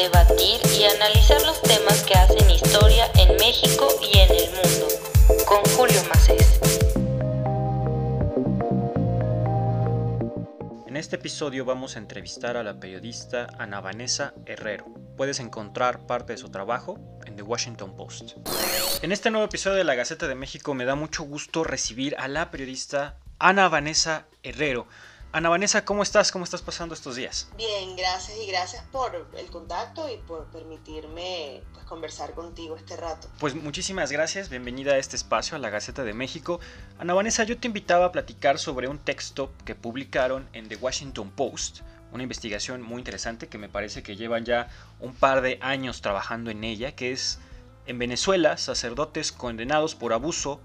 debatir y analizar los temas que hacen historia en México y en el mundo. Con Julio Macés. En este episodio vamos a entrevistar a la periodista Ana Vanessa Herrero. Puedes encontrar parte de su trabajo en The Washington Post. En este nuevo episodio de La Gaceta de México me da mucho gusto recibir a la periodista Ana Vanessa Herrero. Ana Vanessa, ¿cómo estás? ¿Cómo estás pasando estos días? Bien, gracias y gracias por el contacto y por permitirme pues, conversar contigo este rato. Pues muchísimas gracias, bienvenida a este espacio, a la Gaceta de México. Ana Vanessa, yo te invitaba a platicar sobre un texto que publicaron en The Washington Post, una investigación muy interesante que me parece que llevan ya un par de años trabajando en ella, que es en Venezuela, sacerdotes condenados por abuso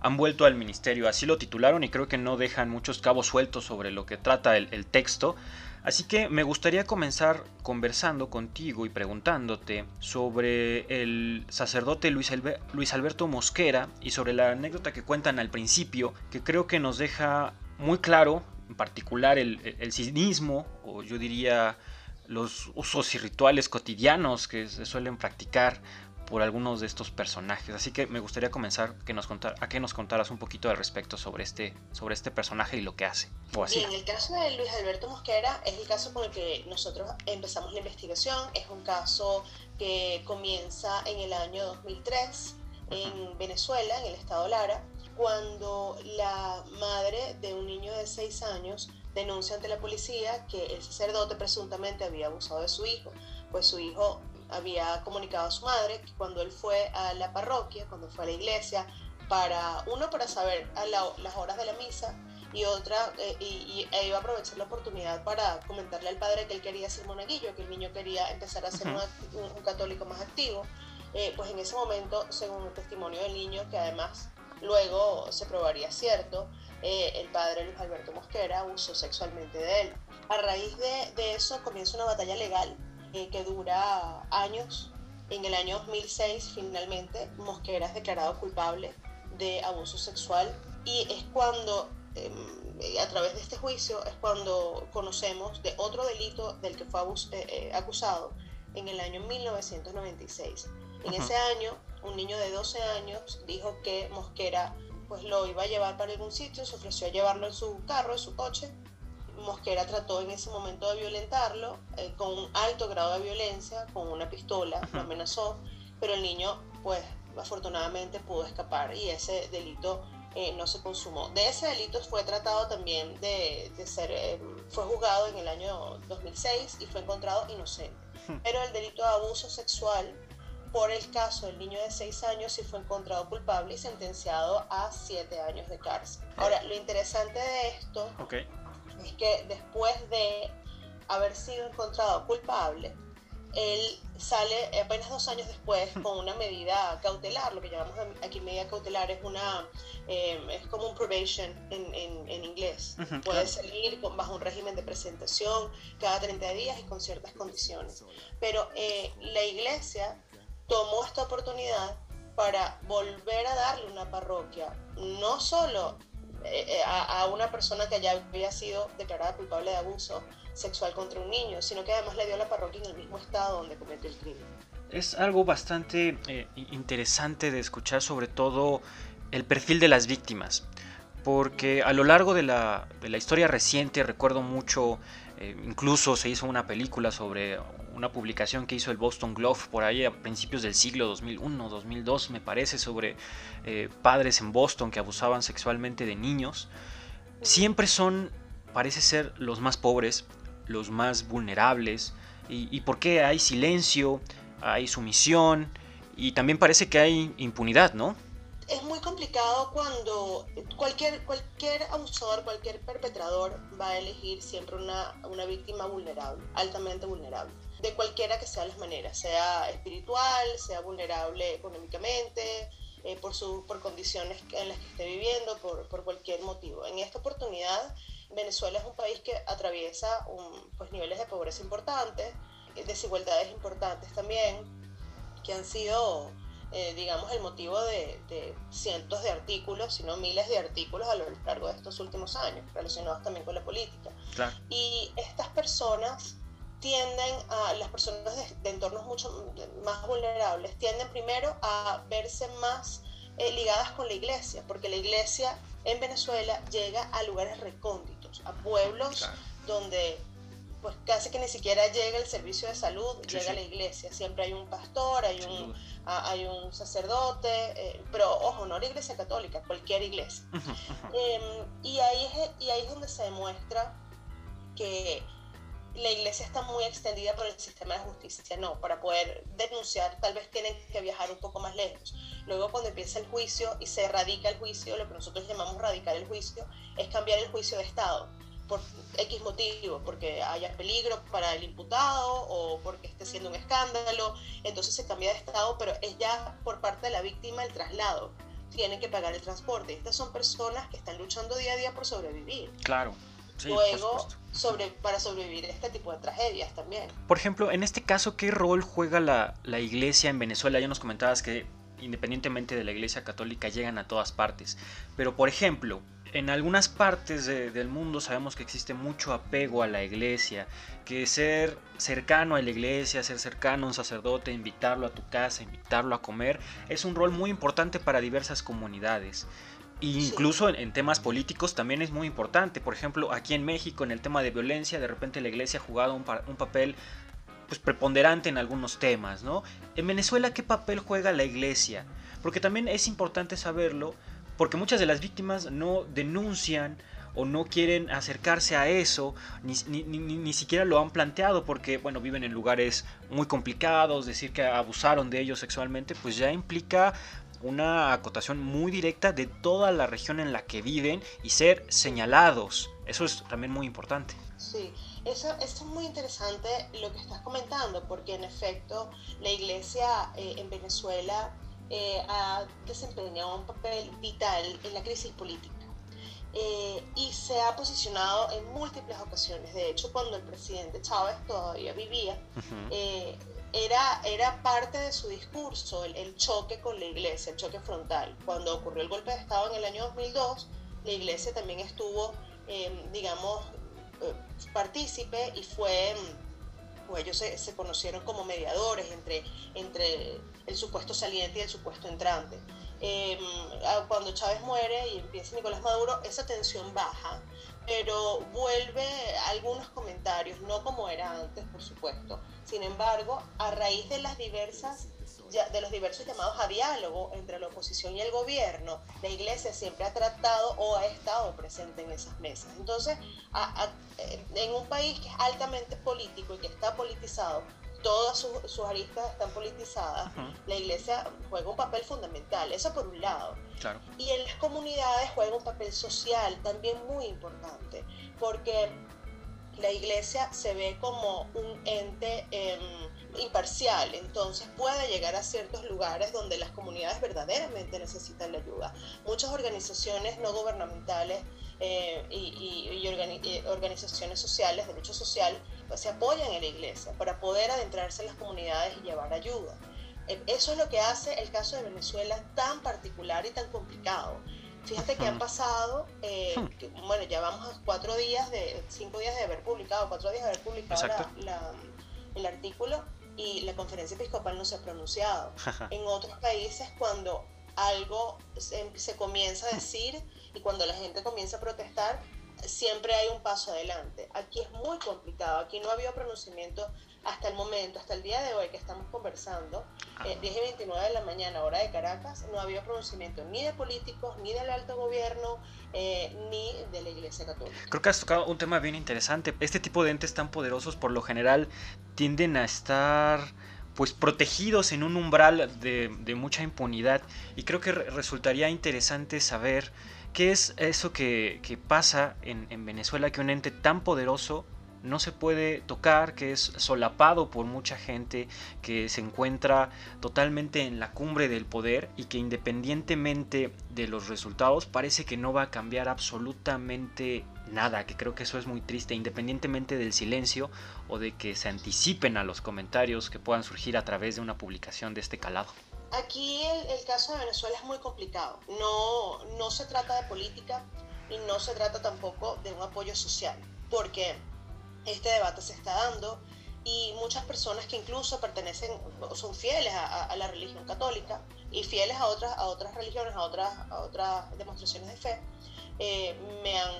han vuelto al ministerio, así lo titularon y creo que no dejan muchos cabos sueltos sobre lo que trata el, texto. Así que me gustaría comenzar conversando contigo y preguntándote sobre el sacerdote Luis, Alberto Mosquera y sobre la anécdota que cuentan al principio, que creo que nos deja muy claro, en particular el, el cinismo, o yo diría los usos y rituales cotidianos que se suelen practicar por algunos de estos personajes. Así que me gustaría comenzar que nos contar, a que nos contaras un poquito al respecto sobre este, sobre este personaje y lo que hace. O así. Bien, el caso de Luis Alberto Mosquera es el caso con el que nosotros empezamos la investigación. Es un caso que comienza en el año 2003 en Venezuela, en el estado Lara, cuando la madre de un niño de 6 años denuncia ante la policía que el sacerdote presuntamente había abusado de su hijo, pues su hijo había comunicado a su madre que cuando él fue a la parroquia, cuando fue a la iglesia, para uno para saber a las horas de la misa y otra eh, y, e iba a aprovechar la oportunidad para comentarle al padre que él quería ser monaguillo, que el niño quería empezar a ser un, católico más activo. Eh, pues en ese momento, según el testimonio del niño, que además luego se probaría cierto, eh, el padre Luis Alberto Mosquera abusó sexualmente de él. A raíz de, de eso comienza una batalla legal eh, que dura años. En el año 2006 finalmente Mosquera es declarado culpable de abuso sexual y es cuando, em, a través de este juicio, es cuando conocemos de otro delito del que fue eh, eh, acusado en el año 1996. En ese año, un niño de 12 años dijo que Mosquera pues lo iba a llevar para algún sitio, se ofreció a llevarlo en su carro, en su coche, Mosquera trató en ese momento de violentarlo eh, con un alto grado de violencia, con una pistola, lo amenazó, pero el niño, pues afortunadamente pudo escapar y ese delito eh, no se consumó. De ese delito fue tratado también de, ser, eh, fue juzgado en el año 2006 y fue encontrado inocente. Pero el delito de abuso sexual por el caso del niño de 6 años sí fue encontrado culpable y sentenciado a 7 años de cárcel. Ahora, lo interesante de esto es que después de haber sido encontrado culpable, él sale apenas dos años después con una medida cautelar, lo que llamamos aquí medida cautelar es una em, es como un probation en, en, inglés. Puede salir con, bajo un régimen de presentación cada 30 días y con ciertas condiciones. Pero eh, la iglesia tomó esta oportunidad para volver a darle una parroquia, no solo eh, eh, a, una persona que ya había sido declarada culpable de abuso sexual contra un niño, sino que además le dio la parroquia en el mismo estado donde cometió el crimen. Es algo bastante eh, interesante de escuchar sobre todo el perfil de las víctimas, porque a lo largo de la, de la historia reciente recuerdo mucho, incluso se hizo una película sobre una publicación que hizo el Boston Globe por ahí a principios del siglo 2001, 2002 me parece, sobre eh, padres en Boston que abusaban sexualmente de niños. Siempre son, parece ser, los más pobres, los más vulnerables. ¿Y, y por qué hay silencio, hay sumisión? Y también parece que hay impunidad, ¿no? Es muy complicado cuando cualquier, cualquier abusador, cualquier perpetrador va a elegir siempre una, una víctima vulnerable, altamente vulnerable de cualquiera que sean las maneras, sea espiritual, sea vulnerable económicamente, eh, por, su, por condiciones en las que esté viviendo, por, por, cualquier motivo. En esta oportunidad, Venezuela es un país que atraviesa un, pues, niveles de pobreza importantes, eh, desigualdades importantes también, que han sido, eh, digamos, el motivo de, de, cientos de artículos, sino miles de artículos a lo largo de estos últimos años, relacionados también con la política. Y estas personas tienden a, las personas de, entornos mucho más vulnerables, tienden primero a verse más eh, ligadas con la iglesia, porque la iglesia en Venezuela llega a lugares recónditos, a pueblos donde pues casi que ni siquiera llega el servicio de salud, llega la iglesia. Siempre hay un pastor, hay, un, hay un sacerdote, eh, pero ojo, no la iglesia católica, cualquier iglesia. Em, y, ahí es, y ahí es donde se demuestra que la iglesia está muy extendida por el sistema de justicia. No, para poder denunciar tal vez tienen que viajar un poco más lejos. Luego cuando empieza el juicio y se radica el juicio, lo que nosotros llamamos radicar el juicio, es cambiar el juicio de Estado por X motivo, porque haya peligro para el imputado o porque esté siendo un escándalo, entonces se cambia de estado, pero es ya por parte de la víctima el traslado, tienen que pagar el transporte. Estas son personas que están luchando día a día por sobrevivir. Claro. Luego, sobre, para sobrevivir este tipo de tragedias también. Por ejemplo, en este caso, ¿qué rol juega la, la iglesia en Venezuela? Ya nos comentabas que independientemente de la iglesia católica llegan a todas partes. Pero, por ejemplo, en algunas partes del mundo sabemos que existe mucho apego a la iglesia, que ser cercano a la iglesia, ser cercano a un sacerdote, invitarlo a tu casa, invitarlo a comer, es un rol muy importante para diversas comunidades. E incluso en, temas políticos también es muy importante. Por ejemplo, aquí en México, en el tema de violencia, de repente la iglesia ha jugado un, un papel pues, preponderante en algunos temas, ¿no? En Venezuela, ¿qué papel juega la iglesia? Porque también es importante saberlo porque muchas de las víctimas no denuncian o no quieren acercarse a eso, ni, ni, siquiera lo han planteado porque, bueno, viven en lugares muy complicados, decir que abusaron de ellos sexualmente, pues ya implica una acotación muy directa de toda la región en la que viven y ser señalados. Eso es también muy importante. Sí, eso, es muy interesante lo que estás comentando, porque en efecto la iglesia eh, en Venezuela eh, ha desempeñado un papel vital en la crisis política eh, y se ha posicionado en múltiples ocasiones. De hecho, cuando el presidente Chávez todavía vivía, eh, era, era parte de su discurso el, choque con la iglesia, el choque frontal. Cuando ocurrió el golpe de Estado en el año 2002, la iglesia también estuvo, digamos, partícipe y fue pues ellos se, conocieron como mediadores entre, entre el supuesto saliente y el supuesto entrante. Em, cuando Chávez muere y empieza Nicolás Maduro, esa tensión baja, pero vuelve algunos comentarios, no como era antes, por supuesto. Sin embargo, a raíz de las diversas de los diversos llamados a diálogo entre la oposición y el gobierno, la iglesia siempre ha tratado o ha estado presente en esas mesas. Entonces, eh, en un país que es altamente político y que está politizado, todas sus, aristas están politizadas, la iglesia juega un papel fundamental, eso por un lado. Y en las comunidades juega un papel social también muy importante, porque la iglesia se ve como un ente em, imparcial, entonces puede llegar a ciertos lugares donde las comunidades verdaderamente necesitan la ayuda. Muchas organizaciones no gubernamentales eh, y, organizaciones sociales, derecho social, pues, se apoyan en la iglesia para poder adentrarse en las comunidades y llevar ayuda. Eh, eso es lo que hace el caso de Venezuela tan particular y tan complicado Fíjate que han pasado, eh, hmm. bueno, ya vamos a cuatro días, de cinco días de haber publicado, cuatro días de haber publicado el artículo y la conferencia episcopal no se ha pronunciado. en otros países, cuando algo se, comienza a decir y cuando la gente comienza a protestar, siempre hay un paso adelante. Aquí es muy complicado, aquí no ha habido pronunciamiento hasta el momento, hasta el día de hoy que estamos conversando, 10 y 29 de la mañana, hora de Caracas, no había pronunciamiento ni de políticos, ni del alto gobierno, eh, ni de la Iglesia Católica. Creo que has tocado un tema bien interesante. Este tipo de entes tan poderosos, por lo general, tienden a estar pues protegidos en un umbral de, mucha impunidad y creo que resultaría interesante saber qué es eso que, pasa en, en Venezuela, que un ente tan poderoso no se puede tocar, que es solapado por mucha gente, que se encuentra totalmente en la cumbre del poder y que independientemente de los resultados parece que no va a cambiar absolutamente nada, que creo que eso es muy triste, independientemente del silencio o de que se anticipen a los comentarios que puedan surgir a través de una publicación de este calado. Aquí el, caso de Venezuela es muy complicado, no, no se trata de política y no se trata tampoco de un apoyo social, porque este debate se está dando y muchas personas que incluso pertenecen, son fieles a, la religión católica y fieles a otras, a otras religiones, a otras, a otras demostraciones de fe, eh, me han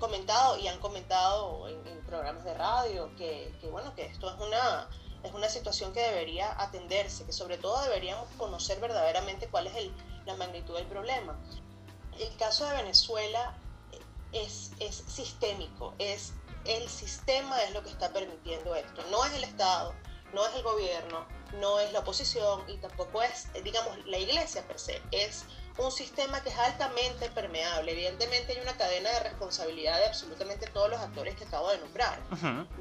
comentado y han comentado en, programas de radio que, que, bueno, que esto es una, es una situación que debería atenderse, que sobre todo deberíamos conocer verdaderamente cuál es el, la magnitud del problema. El caso de Venezuela es, es sistémico, es el sistema es lo que está permitiendo esto, no es el Estado, no es el gobierno, no es la oposición y tampoco es, digamos, la iglesia per se, es un sistema que es altamente permeable. Evidentemente hay una cadena de responsabilidad de absolutamente todos los actores que acabo de nombrar.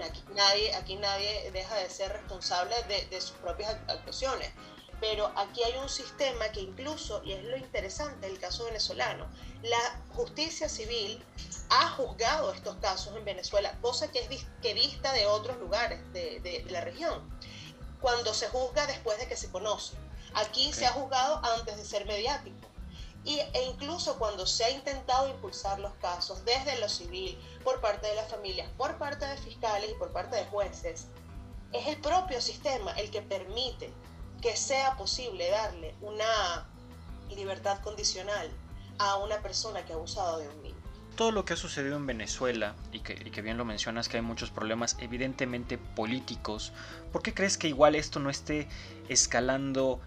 aquí, nadie, aquí nadie deja de ser responsable de, de sus propias actuaciones pero aquí hay un sistema que incluso, y es lo interesante del caso venezolano, la justicia civil ha juzgado estos casos en Venezuela, cosa que es que vista de otros lugares de, la región, cuando se juzga después de que se conoce. Aquí se ha juzgado antes de ser mediático. Y, e incluso cuando se ha intentado impulsar los casos desde lo civil, por parte de las familias, por parte de fiscales y por parte de jueces, es el propio sistema el que permite que sea posible darle una libertad condicional a una persona que ha abusado de un niño. Todo lo que ha sucedido en Venezuela, y que, bien lo mencionas, que hay muchos problemas evidentemente políticos, ¿por qué crees que igual esto no esté escalando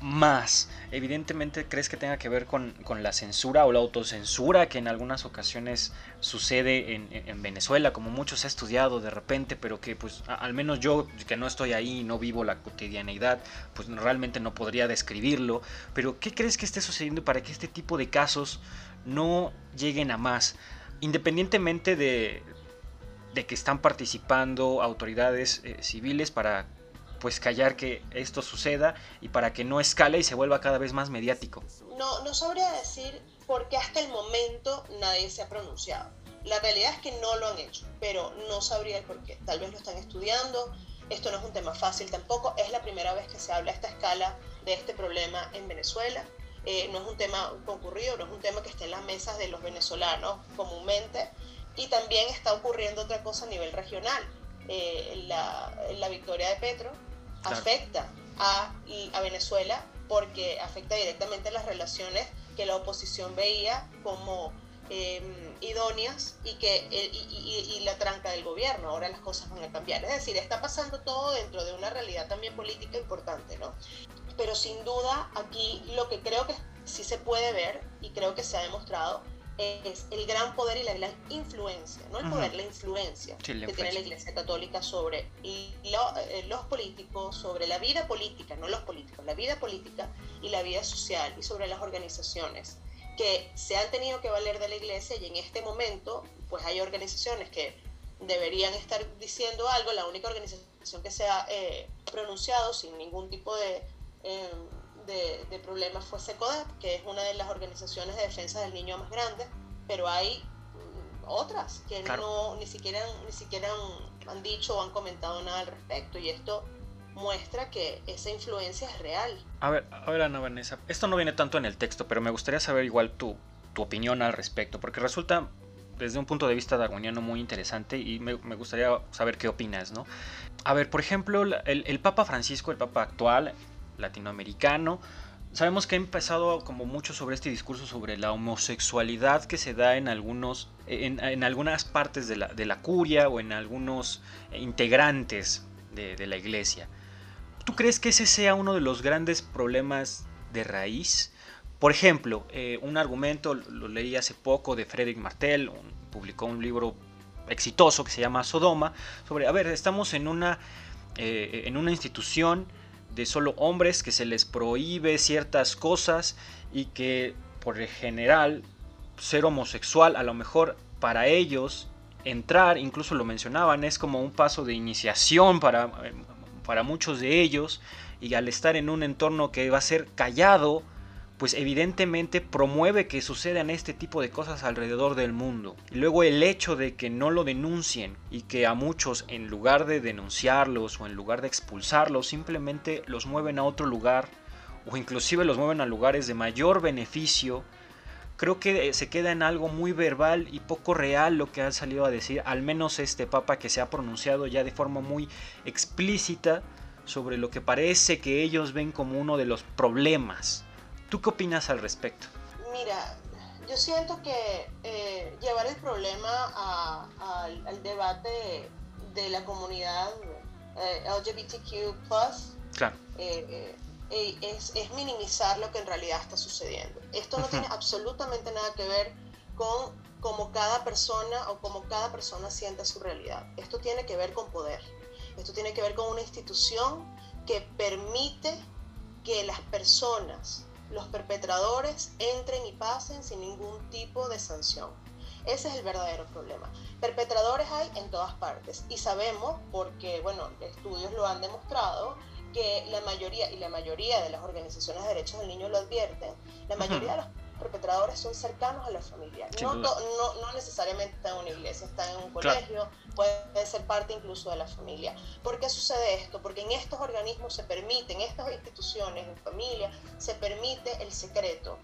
más. Evidentemente crees que tenga que ver con, la censura o la autocensura que en algunas ocasiones sucede en, Venezuela, como muchos he estudiado de repente, pero que pues al menos yo que no estoy ahí, no vivo la cotidianeidad, pues realmente no podría describirlo. Pero ¿qué crees que esté sucediendo para que este tipo de casos no lleguen a más? Independientemente de, de que están participando autoridades eh, civiles para pues callar que esto suceda y para que no escale y se vuelva cada vez más mediático? No, no sabría decir porque hasta el momento nadie se ha pronunciado. La realidad es que no lo han hecho, pero no sabría el por qué. Tal vez lo están estudiando. Esto no es un tema fácil tampoco. Es la primera vez que se habla a esta escala de este problema en Venezuela. Eh, no es un tema concurrido, no es un tema que esté en las mesas de los venezolanos comúnmente. Y también está ocurriendo otra cosa a nivel regional. Eh, la, la victoria de Petro afecta a, a, Venezuela porque afecta directamente las relaciones que la oposición veía como em, idóneas y, que, y, la tranca del gobierno. Ahora las cosas van a cambiar. Es decir, está pasando todo dentro de una realidad también política importante, ¿no? Pero sin duda aquí lo que creo que sí se puede ver y creo que se ha demostrado es el gran poder y la gran influencia, no el poder, la influencia que tiene la Iglesia Católica sobre eh, los políticos, sobre la vida política, no los políticos, la vida política y la vida social y sobre las organizaciones que se han tenido que valer de la Iglesia y en este momento pues hay organizaciones que deberían estar diciendo algo, la única organización que se ha eh, pronunciado sin ningún tipo de... Em, de, problemas fue SECODEP, que es una de las organizaciones de defensa del niño más grandes, pero hay mm, otras que no ni siquiera, ni siquiera han, dicho o han comentado nada al respecto y esto muestra que esa influencia es real. A ver, a ver Ana Vanessa, esto no viene tanto en el texto, pero me gustaría saber igual tu, tu opinión al respecto, porque resulta desde un punto de vista darwiniano muy interesante y me, gustaría saber qué opinas, ¿no? A ver, por ejemplo, el, el Papa Francisco, el Papa actual, latinoamericano. Sabemos que ha empezado como mucho sobre este discurso sobre la homosexualidad que se da en algunos, en, algunas partes de la, de la, curia o en algunos integrantes de, la iglesia. ¿Tú crees que ese sea uno de los grandes problemas de raíz? Por ejemplo, eh, un argumento, lo leí hace poco de Frederick Martel, publicó un libro exitoso que se llama Sodoma, sobre, a ver, estamos en una, eh, en una institución de solo hombres que se les prohíbe ciertas cosas y que por el general ser homosexual a lo mejor para ellos entrar, incluso lo mencionaban, es como un paso de iniciación para, para muchos de ellos y al estar en un entorno que va a ser callado, pues evidentemente promueve que sucedan este tipo de cosas alrededor del mundo. Y luego el hecho de que no lo denuncien y que a muchos en lugar de denunciarlos o en lugar de expulsarlos simplemente los mueven a otro lugar o inclusive los mueven a lugares de mayor beneficio, creo que eh, se queda en algo muy verbal y poco real lo que ha salido a decir, al menos este papa que se ha pronunciado ya de forma muy explícita sobre lo que parece que ellos ven como uno de los problemas. ¿Tú qué opinas al respecto? Mira, yo siento que eh, llevar el problema al debate de la comunidad eh, LGBTQ+, claro. Eh, es, es, minimizar lo que en realidad está sucediendo. Esto no tiene absolutamente nada que ver con cómo cada persona o cómo cada persona sienta su realidad. Esto tiene que ver con poder. Esto tiene que ver con una institución que permite que las personas, los perpetradores, entren y pasen sin ningún tipo de sanción. Ese es el verdadero problema. Perpetradores hay en todas partes y sabemos, porque, bueno, estudios lo han demostrado, que la mayoría, y la mayoría de las organizaciones de derechos del niño lo advierten, la mayoría de los perpetradores son cercanos a la familia. No, no, no, necesariamente están en una iglesia, están en un colegio, pueden ser parte incluso de la familia. ¿Por qué sucede esto? Porque en estos organismos se permite, en estas instituciones, en familia, se permite el secreto,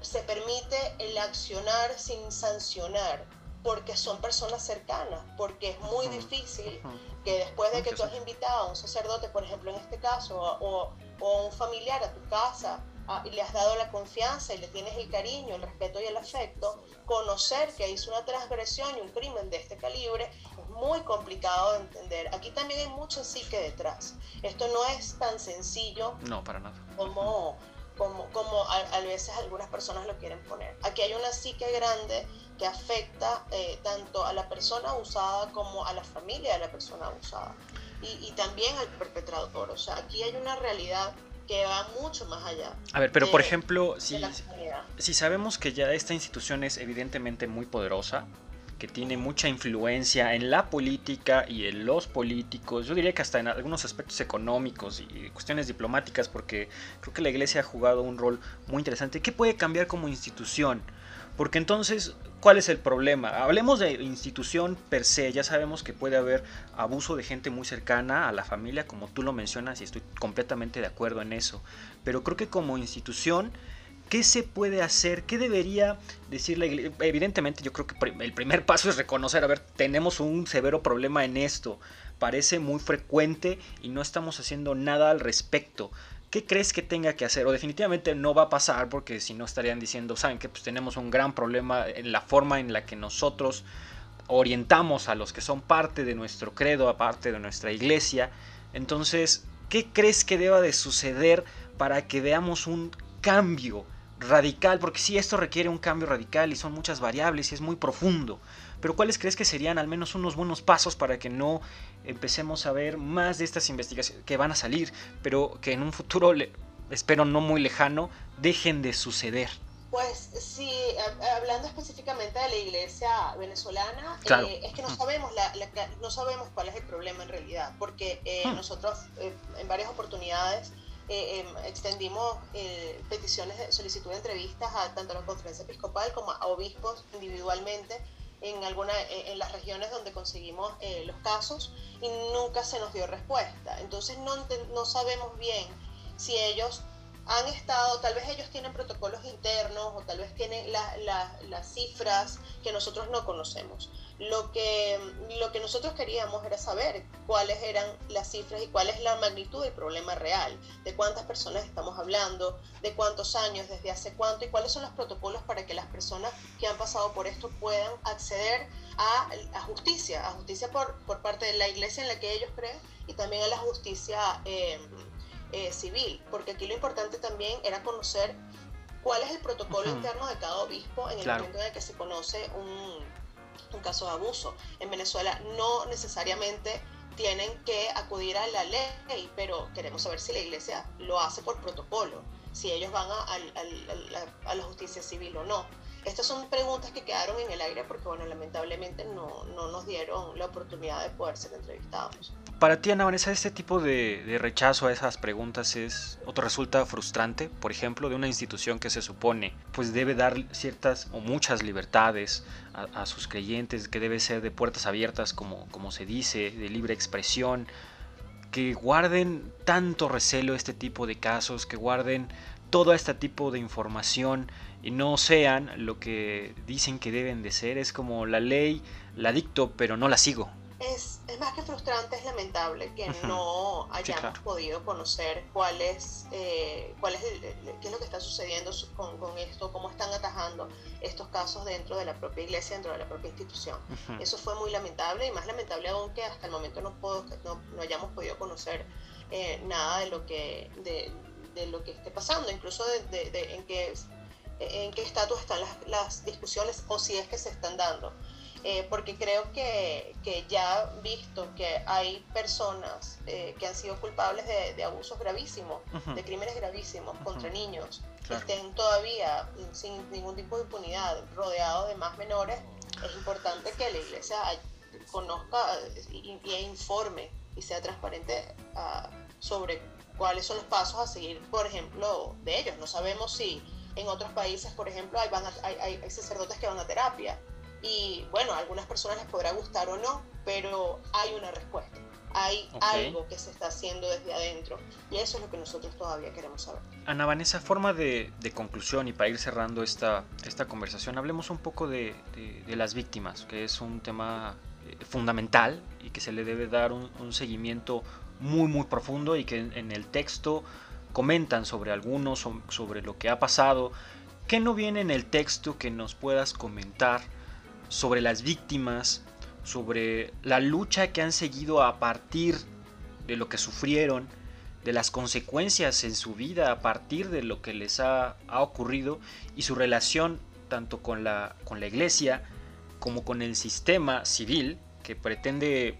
se permite el accionar sin sancionar, porque son personas cercanas, porque es muy difícil que después de que tú has invitado a un sacerdote, por ejemplo en este caso, o, o un familiar a tu casa, y le has dado la confianza y le tienes el cariño, el respeto y el afecto, conocer que hizo una transgresión y un crimen de este calibre es muy complicado de entender. Aquí también hay mucho psique detrás. Esto no es tan sencillo no, para nada. como, como, como a, veces algunas personas lo quieren poner. Aquí hay una psique grande que afecta eh, tanto a la persona abusada como a la familia de la persona abusada y, y, también al perpetrador. O sea, aquí hay una realidad que va mucho más allá. A ver, pero por ejemplo, si, si sabemos que ya esta institución es evidentemente muy poderosa, que tiene mucha influencia en la política y en los políticos, yo diría que hasta en algunos aspectos económicos y cuestiones diplomáticas, porque creo que la iglesia ha jugado un rol muy interesante. ¿Qué puede cambiar como institución? Porque entonces, ¿cuál es el problema? Hablemos de institución per se, ya sabemos que puede haber abuso de gente muy cercana a la familia, como tú lo mencionas, y estoy completamente de acuerdo en eso. Pero creo que como institución, ¿qué se puede hacer? ¿Qué debería decir la iglesia? Evidentemente yo creo que el primer paso es reconocer, a ver, tenemos un severo problema en esto. Parece muy frecuente y no estamos haciendo nada al respecto. ¿Qué crees que tenga que hacer? O definitivamente no va a pasar porque si no estarían diciendo, saben que pues tenemos un gran problema en la forma en la que nosotros orientamos a los que son parte de nuestro credo, aparte de nuestra iglesia. Entonces, ¿qué crees que deba de suceder para que veamos un cambio radical? Porque si esto requiere un cambio radical y son muchas variables y es muy profundo. Pero ¿cuáles crees que serían al menos unos buenos pasos para que no empecemos a ver más de estas investigaciones que van a salir, pero que en un futuro, espero no muy lejano, dejen de suceder? Pues sí, hablando específicamente de la iglesia venezolana, eh, es que no sabemos, la, no sabemos cuál es el problema en realidad, porque eh, hmm. nosotros eh, en varias oportunidades em, extendimos peticiones de solicitud de entrevistas a tanto a la conferencia episcopal como a obispos individualmente en, alguna, en las regiones donde conseguimos eh, los casos y nunca se nos dio respuesta. Entonces no, no sabemos bien si ellos han estado, tal vez ellos tienen protocolos internos o tal vez tienen las cifras que nosotros no conocemos. Lo que, lo que nosotros queríamos era saber cuáles eran las cifras y cuál es la magnitud del problema real, de cuántas personas estamos hablando, de cuántos años, desde hace cuánto y cuáles son los protocolos para que las personas que han pasado por esto puedan acceder a, a justicia, a justicia por, por parte de la iglesia en la que ellos creen y también a la justicia. Eh, eh, civil, porque aquí lo importante también era conocer cuál es el protocolo interno de cada obispo en el momento en el que se conoce un, un caso de abuso. En Venezuela no necesariamente tienen que acudir a la ley, pero queremos saber si la iglesia lo hace por protocolo, si ellos van a, a, la justicia civil o no. Estas son preguntas que quedaron en el aire porque, bueno, lamentablemente no, no nos dieron la oportunidad de poder ser entrevistados. Para ti, Ana Vanessa, este tipo de, rechazo a esas preguntas es otro resulta frustrante, por ejemplo, de una institución que se supone pues debe dar ciertas o muchas libertades a, sus creyentes, que debe ser de puertas abiertas como, como se dice, de libre expresión, que guarden tanto recelo este tipo de casos, que guarden todo este tipo de información y no sean lo que dicen que deben de ser. Es como la ley, la dicto, pero no la sigo. Es, es más que frustrante, es lamentable que no hayamos podido conocer cuál es, eh, cuál es qué es lo que está sucediendo con, con, esto, cómo están atajando estos casos dentro de la propia iglesia, dentro de la propia institución. Eso fue muy lamentable y más lamentable aún que hasta el momento no, puedo, no, no hayamos podido conocer eh, nada de lo que de, de, lo que esté pasando, incluso de, de en qué en qué estatus están las, las, discusiones o si es que se están dando. Eh, porque creo que, que, ya visto que hay personas eh, que han sido culpables de, de abusos gravísimos, de crímenes gravísimos contra niños, que estén todavía sin ningún tipo de impunidad, rodeados de más menores, es importante que la iglesia conozca y, y informe y sea transparente uh, sobre cuáles son los pasos a seguir, por ejemplo, de ellos. No sabemos si en otros países, por ejemplo, hay, van hay, hay, sacerdotes que van a terapia. Y bueno, a algunas personas les podrá gustar o no, pero hay una respuesta. Hay algo que se está haciendo desde adentro. Y eso es lo que nosotros todavía queremos saber. Ana Vanessa, forma de, de conclusión y para ir cerrando esta, esta conversación, hablemos un poco de, de, de las víctimas, que es un tema eh, fundamental y que se le debe dar un, un seguimiento muy, muy profundo y que en, en el texto comentan sobre algunos, sobre lo que ha pasado. ¿Qué no viene en el texto que nos puedas comentar sobre las víctimas, sobre la lucha que han seguido a partir de lo que sufrieron, de las consecuencias en su vida a partir de lo que les ha, ha ocurrido y su relación tanto con la, con la iglesia como con el sistema civil que pretende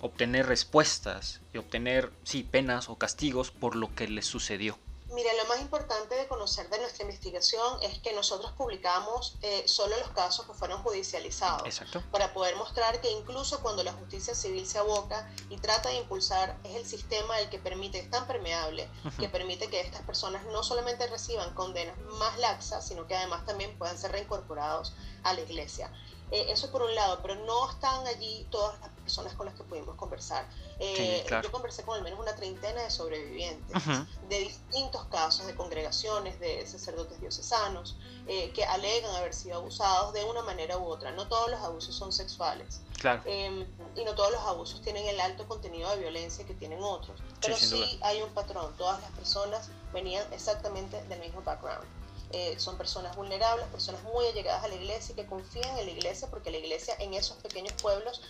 obtener respuestas y obtener, sí, penas o castigos por lo que les sucedió. Mira, lo más importante de conocer de nuestra investigación es que nosotros publicamos eh, solo los casos que fueron judicializados. Exacto. Para poder mostrar que incluso cuando la justicia civil se aboca y trata de impulsar, es el sistema el que permite, es tan permeable, uh -huh. que permite que estas personas no solamente reciban condenas más laxas, sino que además también puedan ser reincorporados a la iglesia. Eh, eso por un lado, pero no están allí todas las personas con las que pudimos conversar. Eh, sí, claro. Yo conversé con al menos una treintena de sobrevivientes uh -huh. de distintos casos, de congregaciones, de sacerdotes diocesanos, eh, que alegan haber sido abusados de una manera u otra. No todos los abusos son sexuales. Claro. Eh, y no todos los abusos tienen el alto contenido de violencia que tienen otros. Pero sí, sí hay un patrón. Todas las personas venían exactamente del mismo background. Eh, son personas vulnerables, personas muy allegadas a la iglesia y que confían en la iglesia porque la iglesia en esos pequeños pueblos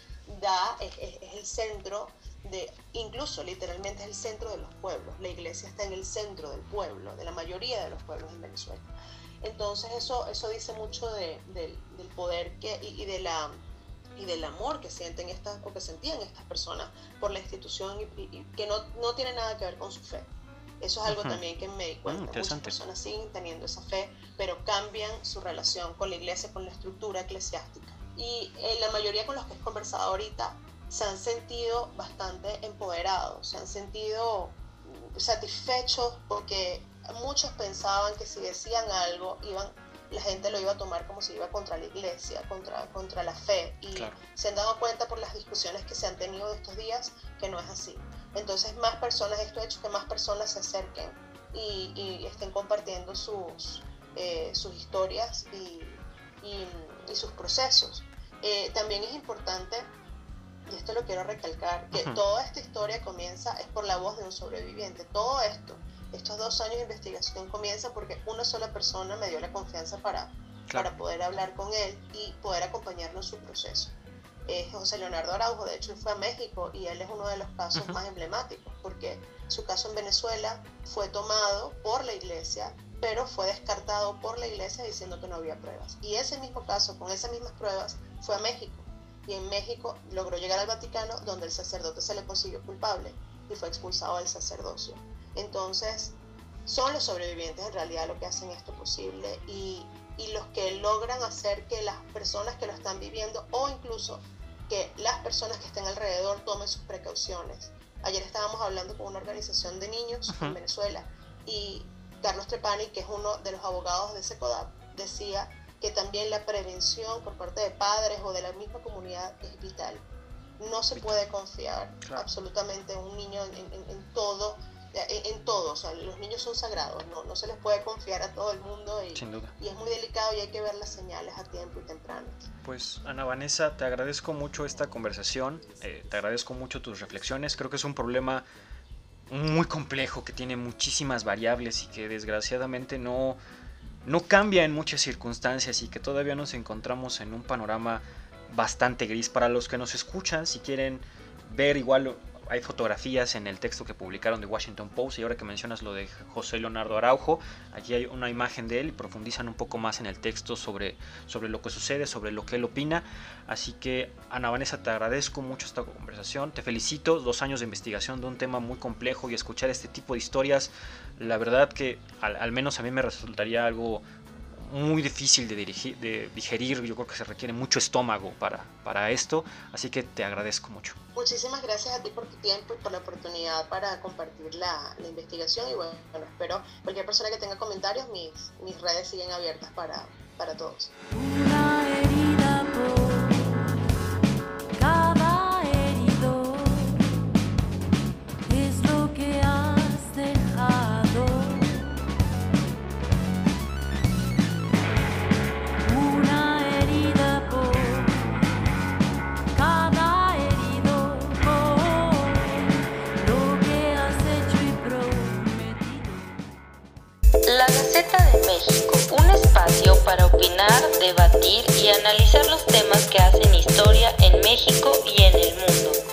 da, es, el centro de, incluso literalmente es el centro de los pueblos. La iglesia está en el centro del pueblo, de la mayoría de los pueblos en Venezuela. Entonces eso, eso dice mucho de, de, del poder y, de la y del amor que sienten estas o que sentían estas personas por la institución y que no, no tiene nada que ver con su fe. Eso es algo uh -huh. también que me di cuenta. Uh, Muchas personas siguen teniendo esa fe, pero cambian su relación con la iglesia, con la estructura eclesiástica. Y eh, la mayoría con los que he conversado ahorita se han sentido bastante empoderados, se han sentido satisfechos porque muchos pensaban que si decían algo iban la gente lo iba a tomar como si iba contra la iglesia, contra, contra la fe. Y claro. se han dado cuenta por las discusiones que se han tenido de estos días que no es así. Entonces más personas, esto ha hecho que más personas se acerquen y, y estén compartiendo sus, eh, sus historias y, y, y, sus procesos. Eh, también es importante, y esto lo quiero recalcar, que uh -huh. toda esta historia comienza es por la voz de un sobreviviente. Todo esto, estos dos años de investigación comienza porque una sola persona me dio la confianza para, claro. para poder hablar con él y poder acompañarlo en su proceso José Leonardo Araujo, de hecho él fue a México y él es uno de los casos uh -huh. más emblemáticos porque su caso en Venezuela fue tomado por la iglesia, pero fue descartado por la iglesia diciendo que no había pruebas. Y ese mismo caso, con esas mismas pruebas, fue a México y en México logró llegar al Vaticano donde el sacerdote se le consiguió culpable y fue expulsado del sacerdocio. Entonces, son los sobrevivientes en realidad lo que hacen esto posible y, y los que logran hacer que las personas que lo están viviendo o incluso que las personas que estén alrededor tomen sus precauciones. Ayer estábamos hablando con una organización de niños en Venezuela y Carlos Trepani, que es uno de los abogados de SECODAP, decía que también la prevención por parte de padres o de la misma comunidad es vital. No se puede confiar claro. absolutamente en un niño en, en, en, todo en, todo, o sea, los niños son sagrados, no, no se les puede confiar a todo el mundo y, Sin duda. y es muy delicado y hay que ver las señales a tiempo y temprano. Pues Ana Vanessa, te agradezco mucho esta conversación, eh, te agradezco mucho tus reflexiones, creo que es un problema muy complejo que tiene muchísimas variables y que desgraciadamente no, no cambia en muchas circunstancias y que todavía nos encontramos en un panorama bastante gris. Para los que nos escuchan, si quieren ver igual hay fotografías en el texto que publicaron de Washington Post y ahora que mencionas lo de José Leonardo Araujo, aquí hay una imagen de él y profundizan un poco más en el texto sobre, sobre lo que sucede, sobre lo que él opina. Así que Ana Vanessa, te agradezco mucho esta conversación, te felicito, dos años de investigación de un tema muy complejo y escuchar este tipo de historias, la verdad que al, al menos a mí me resultaría algo muy difícil de, dirigir, de digerir, yo creo que se requiere mucho estómago para, para esto, así que te agradezco mucho. Muchísimas gracias a ti por tu tiempo y por la oportunidad para compartir la, la investigación y bueno, espero cualquier persona que tenga comentarios, mis, mis redes siguen abiertas para, para todos. Debatir y analizar los temas que hacen historia en México y en el mundo.